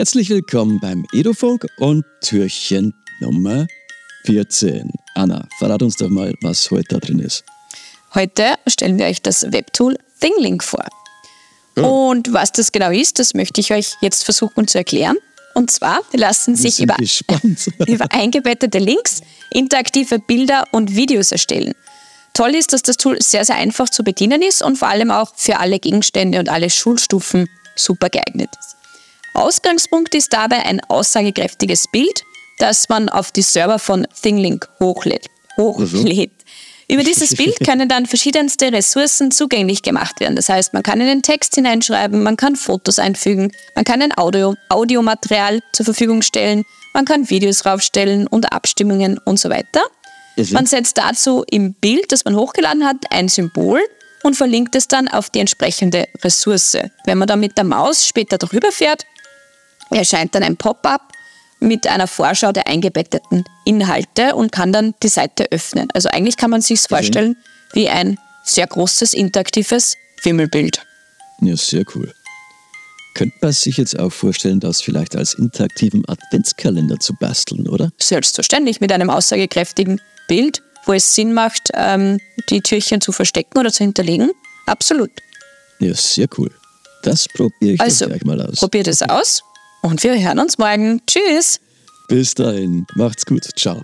Herzlich willkommen beim Edofunk und Türchen Nummer 14. Anna, verrat uns doch mal, was heute da drin ist. Heute stellen wir euch das Webtool ThingLink vor. Oh. Und was das genau ist, das möchte ich euch jetzt versuchen zu erklären. Und zwar lassen sich über, über eingebettete Links interaktive Bilder und Videos erstellen. Toll ist, dass das Tool sehr, sehr einfach zu bedienen ist und vor allem auch für alle Gegenstände und alle Schulstufen super geeignet ist. Ausgangspunkt ist dabei ein aussagekräftiges Bild, das man auf die Server von ThingLink hochlädt. hochlädt. Über dieses Bild können dann verschiedenste Ressourcen zugänglich gemacht werden. Das heißt, man kann einen Text hineinschreiben, man kann Fotos einfügen, man kann ein Audio, Audiomaterial zur Verfügung stellen, man kann Videos raufstellen und Abstimmungen und so weiter. Man setzt dazu im Bild, das man hochgeladen hat, ein Symbol und verlinkt es dann auf die entsprechende Ressource. Wenn man dann mit der Maus später drüber fährt, erscheint dann ein Pop-up mit einer Vorschau der eingebetteten Inhalte und kann dann die Seite öffnen. Also eigentlich kann man sich vorstellen wie ein sehr großes interaktives Wimmelbild. Ja, sehr cool. Könnte man sich jetzt auch vorstellen, das vielleicht als interaktiven Adventskalender zu basteln, oder? Selbstverständlich mit einem aussagekräftigen Bild, wo es Sinn macht, ähm, die Türchen zu verstecken oder zu hinterlegen. Absolut. Ja, sehr cool. Das probiere ich also, gleich mal aus. Probiert es aus und wir hören uns morgen. Tschüss. Bis dahin. Macht's gut. Ciao.